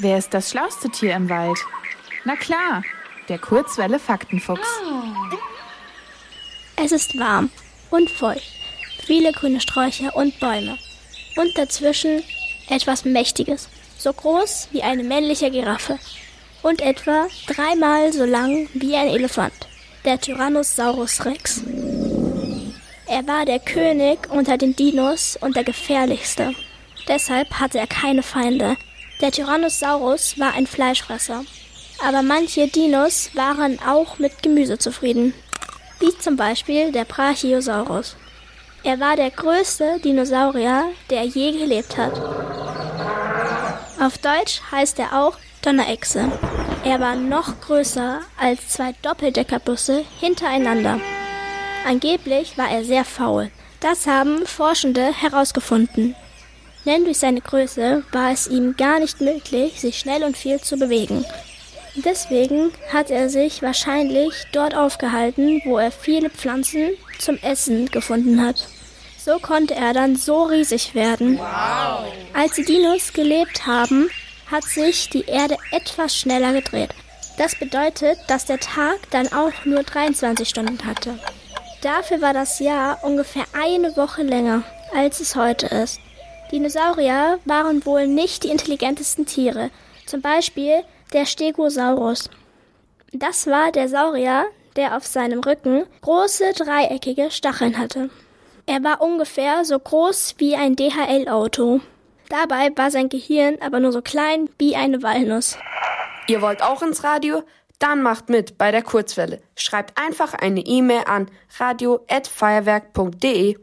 Wer ist das schlauste Tier im Wald? Na klar, der Kurzwelle Faktenfuchs. Es ist warm und feucht, viele grüne Sträucher und Bäume. Und dazwischen etwas Mächtiges, so groß wie eine männliche Giraffe und etwa dreimal so lang wie ein Elefant, der Tyrannosaurus Rex. Er war der König unter den Dinos und der gefährlichste. Deshalb hatte er keine Feinde. Der Tyrannosaurus war ein Fleischfresser. Aber manche Dinos waren auch mit Gemüse zufrieden. Wie zum Beispiel der Brachiosaurus. Er war der größte Dinosaurier, der je gelebt hat. Auf Deutsch heißt er auch Donnerechse. Er war noch größer als zwei Doppeldeckerbusse hintereinander. Angeblich war er sehr faul. Das haben Forschende herausgefunden. Denn durch seine Größe war es ihm gar nicht möglich, sich schnell und viel zu bewegen. Deswegen hat er sich wahrscheinlich dort aufgehalten, wo er viele Pflanzen zum Essen gefunden hat. So konnte er dann so riesig werden. Wow. Als die Dinos gelebt haben, hat sich die Erde etwas schneller gedreht. Das bedeutet, dass der Tag dann auch nur 23 Stunden hatte. Dafür war das Jahr ungefähr eine Woche länger, als es heute ist. Dinosaurier waren wohl nicht die intelligentesten Tiere, zum Beispiel der Stegosaurus. Das war der Saurier, der auf seinem Rücken große dreieckige Stacheln hatte. Er war ungefähr so groß wie ein DHL-Auto. Dabei war sein Gehirn aber nur so klein wie eine Walnuss. Ihr wollt auch ins Radio? Dann macht mit bei der Kurzwelle. Schreibt einfach eine E-Mail an radio@feuerwerk.de.